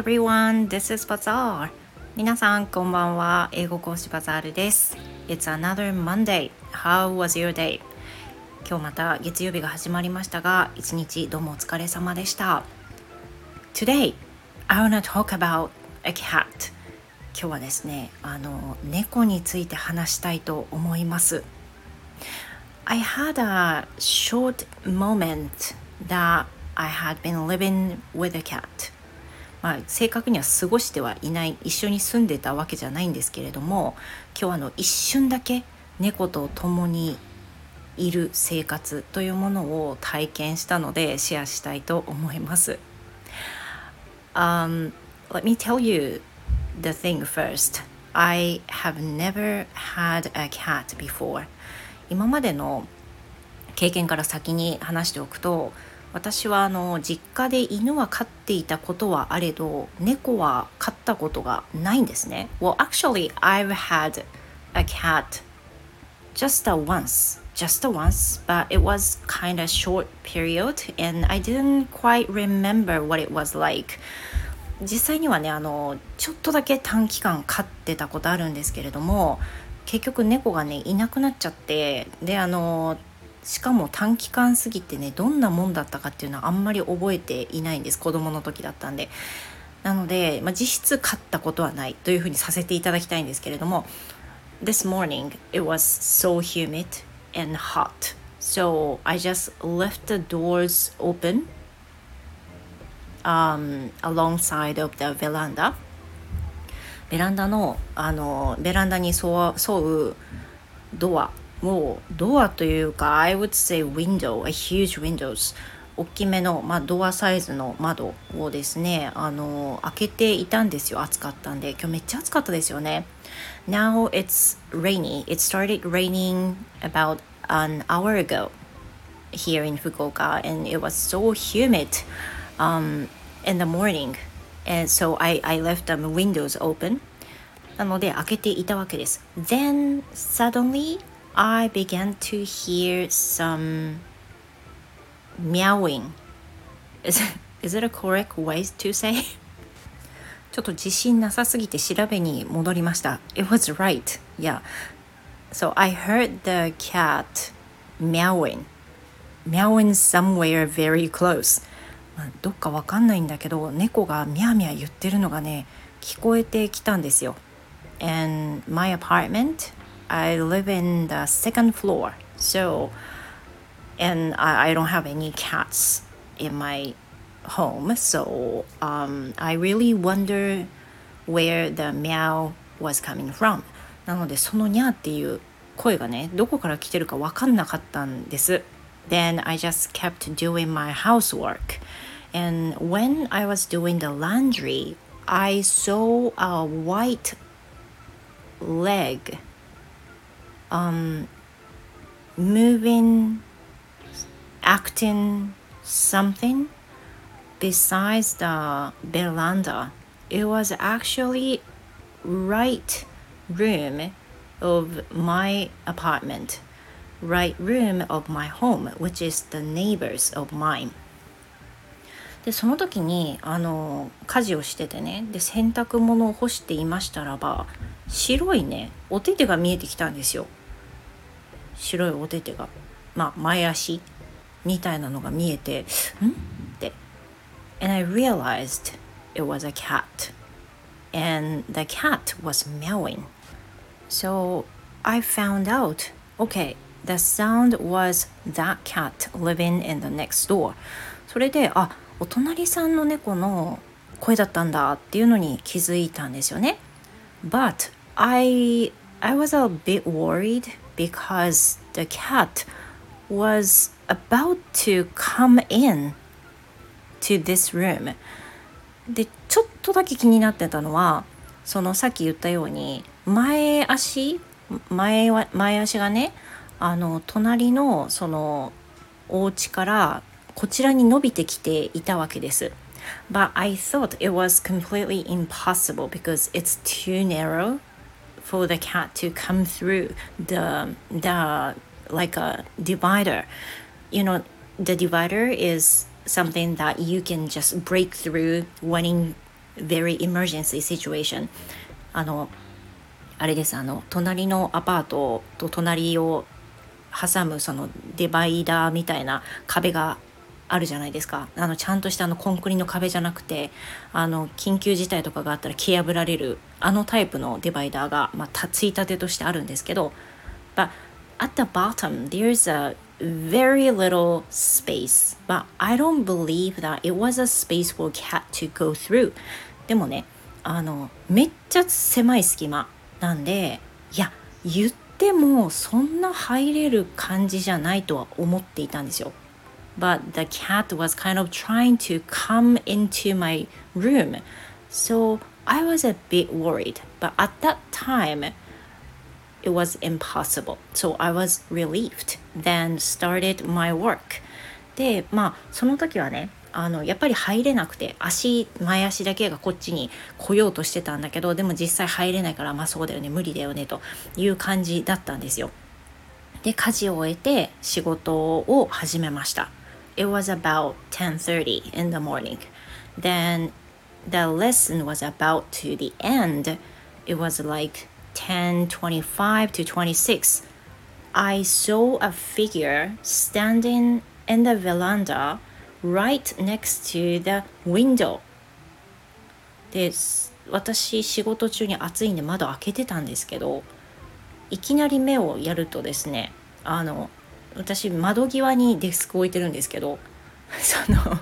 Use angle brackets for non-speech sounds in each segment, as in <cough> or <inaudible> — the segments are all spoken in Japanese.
everyone, this is Bazaar. 皆さんこんばんは。英語講師バザールです。It's another Monday. How was your day? 今日また月曜日が始まりましたが、一日どうもお疲れ様でした。Today, I wanna talk about a cat. 今日はですね、あの猫について話したいと思います。I had a short moment that I had been living with a cat まあ正確には過ごしてはいない一緒に住んでたわけじゃないんですけれども今日あの一瞬だけ猫と共にいる生活というものを体験したのでシェアしたいと思います。Um, let me tell you the thing first. I have never had a cat before. 今までの経験から先に話しておくと私はあの実家で犬は飼っていたことはあれど猫は飼ったことがないんですね。Well, actually, I've had a cat just a once, just a once, but it was kind of short period and I didn't quite remember what it was like. 実際にはねあのちょっとだけ短期間飼ってたことあるんですけれども結局猫がねいなくなっちゃってであのしかも短期間すぎてねどんなもんだったかっていうのはあんまり覚えていないんです。子供の時だったんで。なので、まあ、実質買ったことはないというふうにさせていただきたいんですけれども。This morning it was so humid and hot. So I just left the doors open um, alongside of the veranda. ベランダのあのベランダに沿うドアもうドアというか I would say window, a huge windows 大きめの、まあ、ドアサイズの窓をですねあの開けていたんですよ暑かったんで今日めっちゃ暑かったですよね Now it's rainy it started raining about an hour ago here in Fukuoka and it was so humid um, in the morning and so I, I left the windows open なので開けていたわけです Then suddenly I began to hear some meowing. Is it, is it a correct way to say? ちょっと自信なさすぎて調べに戻りました。It was right. Yeah. So I heard the cat meowing. Meowing somewhere very close. どっかわかんないんだけど、猫がミャーミャー言ってるのがね、聞こえてきたんですよ。And my apartment I live in the second floor, so and I, I don't have any cats in my home, so um, I really wonder where the meow was coming from. なのでそのニャーっていう声がねどこから来てるか分かんなかったんです。Then I just kept doing my housework. And when I was doing the laundry, I saw a white leg Um, moving, acting something besides the veranda. It was actually right room of my apartment, right room of my home, which is the neighbors of mine. でその時にあの家事をしててねで洗濯物を干していましたらば白いねお手手が見えてきたんですよ白いお手手がまあ前足みたいなのが見えてんって and I realized it was a cat and the cat was meowing so I found out okay the sound was that cat living in the next door それであお隣さんの猫の声だったんだっていうのに気づいたんですよね but I I was a bit worried because the cat was about to come in to this room でちょっとだけ気になってたのはそのさっき言ったように前足前は前足がねあの隣のそのお家からこちらに伸びてきていたわけです。But I thought it was completely impossible because it's too narrow for the cat to come through the the like a divider you know the divider is something that you can just break through when in very emergency situation あのあれですあの隣のアパートと隣を挟むそのデバイダーみたいな壁があるじゃないですか。あのちゃんとしたあのコンクリの壁じゃなくてあの緊急事態とかがあったら蹴破られるあのタイプのデバイダーが、まあ、ついたてとしてあるんですけど But at the bottom there's a very little space. But I don't believe that it was a space for cat to go through. でもねあのめっちゃ狭い隙間なんでいや言ってもそんな入れる感じじゃないとは思っていたんですよ。But the cat was kind of trying to come into my room. So I was a bit worried, but at that time, it was impossible. So I was relieved. Then started my work. で、まあ、その時はね、あのやっぱり入れなくて足前足だけがこっちに来ようとしてたんだけどでも実際入れないからまあそうだよね無理だよねという感じだったんですよ。で家事を終えて仕事を始めました。it was about 10:30 in the morning. Then the lesson was about to the end. It was like 10:25 to 26. I saw a figure standing in the veranda right next to the window. で私仕事中に暑いんで窓開けてたんですけどいきなり目をやるとですねあの 私窓際にデスク置いてるんですけどその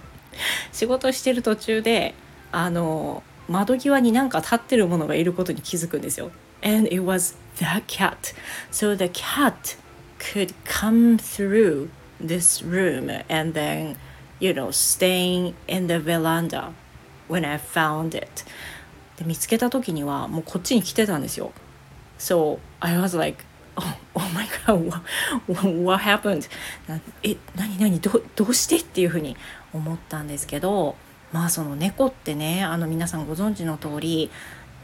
仕事してる途中であの窓際になんか立ってるものがいることに気づくんですよ。And it was the cat. So the cat could come through this room and then, you know, staying in the veranda when I found it. で見つけた時にはもうこっちに来てたんですよ。So I was like, oh, my god what, what happened? え何何どどうしてっていうふうに思ったんですけどまあその猫ってねあの皆さんご存知の通り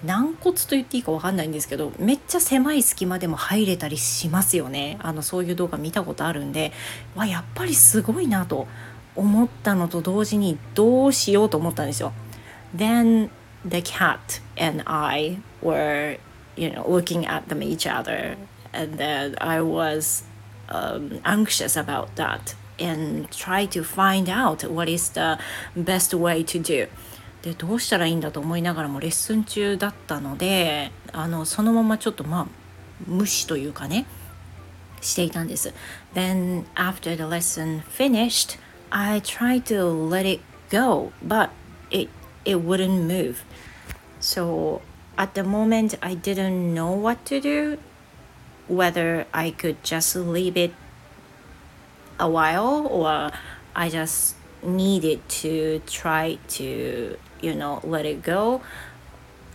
軟骨と言っていいか分かんないんですけどめっちゃ狭い隙間でも入れたりしますよね。あのそういう動画見たことあるんでわやっぱりすごいなと思ったのと同時にどうしようと思ったんですよ。Then the cat and I were you know looking at them each other. And then I was um, anxious about that and try to find out what is the best way to do でどうしたらいいんだと思いながらもレッスン中だったのであのそのままちょっとまあ無視というかねしていたんです Then after the lesson finished I tried to let it go but it, it wouldn't move so at the moment I didn't know what to do whether I could just leave it a while or I just needed to try to, you know, let it go.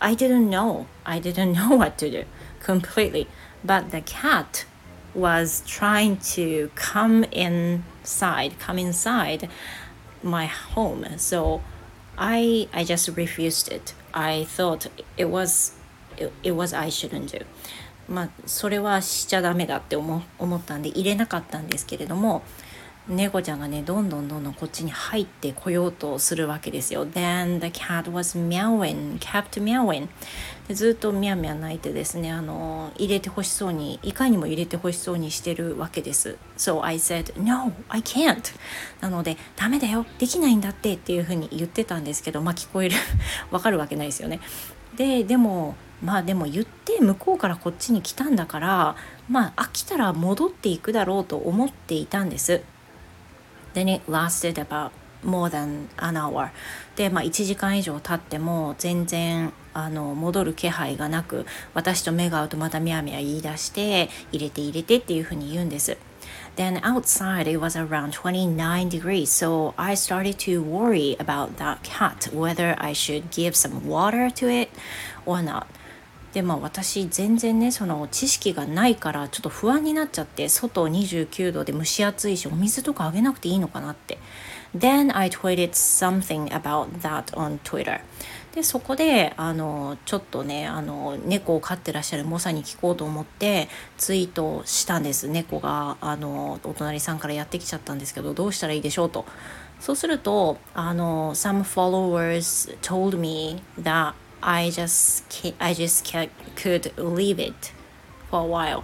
I didn't know. I didn't <laughs> know what to do completely. But the cat was trying to come inside, come inside my home. So I I just refused it. I thought it was it, it was I shouldn't do. まあそれはしちゃダメだって思ったんで入れなかったんですけれども猫ちゃんがねどんどんどんどんこっちに入ってこようとするわけですよ。Then the cat was meowing, kept meowing でずっとミャンミャン鳴いてですねあの入れてほしそうにいかにも入れてほしそうにしてるわけです。So I said, No, I can't なのでダメだよできないんだってっていうふうに言ってたんですけどまあ聞こえる <laughs> わかるわけないですよね。ででもまあでも言って向こうからこっちに来たんだからまあ飽きたら戻っていくだろうと思っていたんです。Then it lasted about more than an hour で、まあ、1時間以上経っても全然あの戻る気配がなく私と目が合うとまたミャミャ言い出して入れて入れてっていうふうに言うんです。Then outside it was around 29 degrees, so I started to worry about that cat, whether I should give some water to it or not. でまあ私全然ねその知識がないからちょっと不安になっちゃって外29度で蒸し暑いしお水とかあげなくていいのかなって Then I tweeted something about that on Twitter でそこであのちょっとねあの猫を飼ってらっしゃる猛者に聞こうと思ってツイートしたんです猫があのお隣さんからやってきちゃったんですけどどうしたらいいでしょうと。そうするとあの some followers told me that I just I just could leave it for a while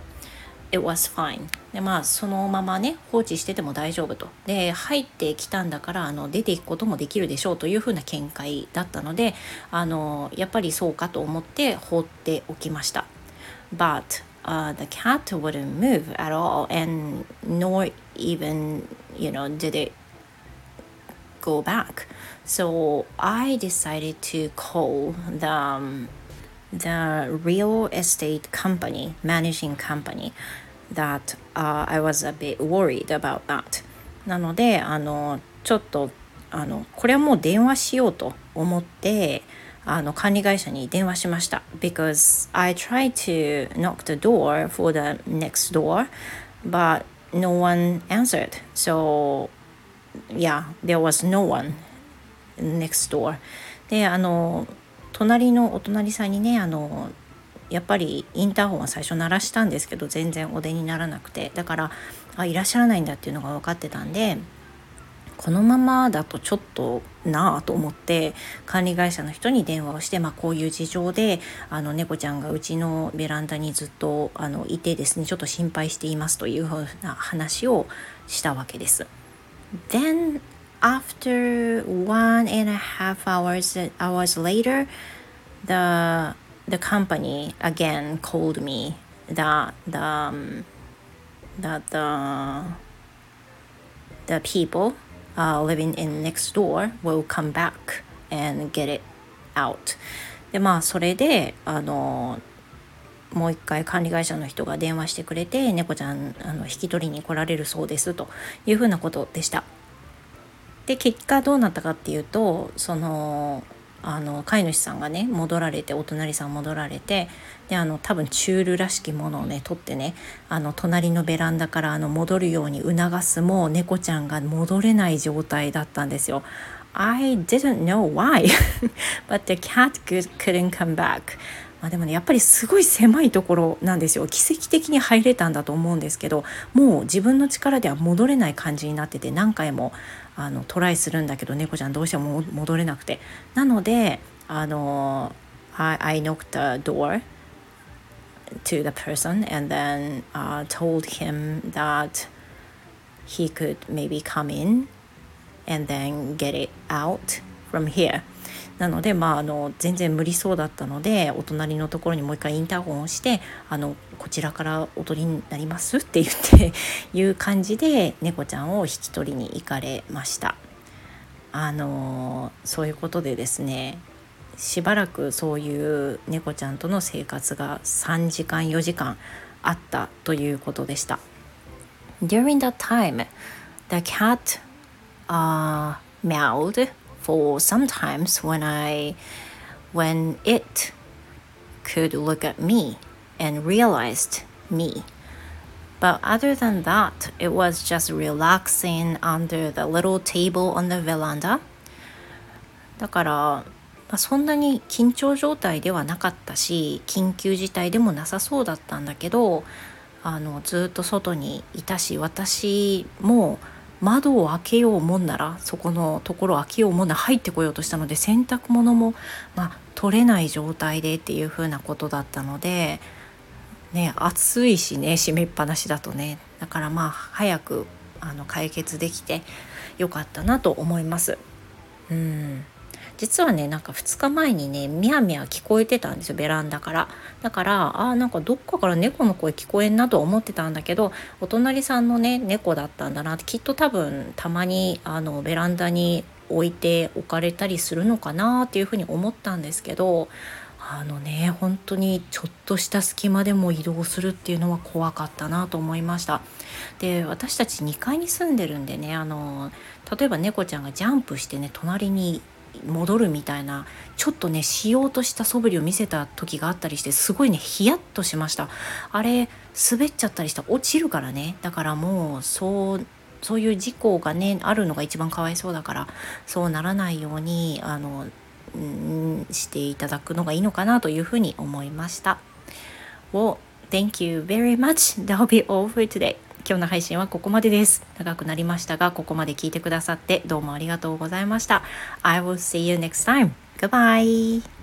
it was fine でまあそのままね放置してても大丈夫とで入ってきたんだからあの出ていくこともできるでしょうというふうな見解だったのであのやっぱりそうかと思って放っておきました But uh, the cat wouldn't move at all and nor even you know did it go back so I decided to call the um, the real estate company, managing company, that、uh, I was a bit worried about that. なので、あの、ちょっと、あの、これはもう電話しようと思って、あの管理会社に電話しました。Because I tried to knock the door for the next door, but no one answered. So, yeah, there was no one next door. で、あの、隣のお隣さんにねあのやっぱりインターホンは最初鳴らしたんですけど全然お出にならなくてだからあいらっしゃらないんだっていうのが分かってたんでこのままだとちょっとなあと思って管理会社の人に電話をして、まあ、こういう事情であの猫ちゃんがうちのベランダにずっとあのいてですねちょっと心配していますというふうな話をしたわけです。Then after one and a half hours hours later the the company again called me that the um, that the the people uh, living in next door will come back and get it out でまあそれであのもう一回管理会社の人が電話してくれて猫ちゃんあの引き取りに来られるそうですというふうなことでした。で結果どうなったかっていうとそのあの飼い主さんがね戻られてお隣さん戻られてであの多分チュールらしきものをね取ってねあの隣のベランダからあの戻るように促すも猫ちゃんが戻れない状態だったんですよ。I didn't know why, <laughs> but the cat couldn't come back. まあ、でもねやっぱりすごい狭いところなんですよ。奇跡的に入れたんだと思うんですけどもう自分の力では戻れない感じになってて何回もあのトライするんだけど猫ちゃんどうしても戻れなくて。なのであの I, I knocked the door to the person and then、uh, told him that he could maybe come in and then get it out from here. なので、まあ、あの全然無理そうだったのでお隣のところにもう一回インターホンをしてあのこちらからおとりになりますって言って <laughs> いう感じで猫ちゃんを引き取りに行かれました。あのそういうことでですねしばらくそういう猫ちゃんとの生活が3時間4時間あったということでした。During that time, the cat uh, meowed for sometimes when I when it could look at me and realized me. But other than that, it was just relaxing under the little table on the veranda. だから、まあ、そんなに緊張状態ではなかったし緊急事態でもなさそうだったんだけどあのずっと外にいたし私も窓を開けようもんならそこのところ開けようもんなら入ってこようとしたので洗濯物も、まあ、取れない状態でっていう風なことだったので、ね、暑いしね閉めっぱなしだとねだからまあ早くあの解決できてよかったなと思います。うん実はねなんか2日前にねみやみや聞こえてたんですよベランダから。だからあなんかどっかから猫の声聞こえんなと思ってたんだけどお隣さんのね猫だったんだなってきっと多分たまにあのベランダに置いておかれたりするのかなっていうふうに思ったんですけどあのね本当にちょっとした隙間でも移動するっていうのは怖かったなと思いました。で私たち2階に住んでるんでねあの例えば猫ちゃんがジャンプしてね隣に戻るみたいなちょっとねしようとした素振りを見せた時があったりしてすごいねヒヤッとしましたあれ滑っちゃったりしたら落ちるからねだからもうそうそういう事故がねあるのが一番かわいそうだからそうならないようにあのうんしていただくのがいいのかなというふうに思いました。Well, thank you very much. That'll be all for today. 今日の配信はここまでです。長くなりましたが、ここまで聞いてくださってどうもありがとうございました。I will see you next time. Goodbye.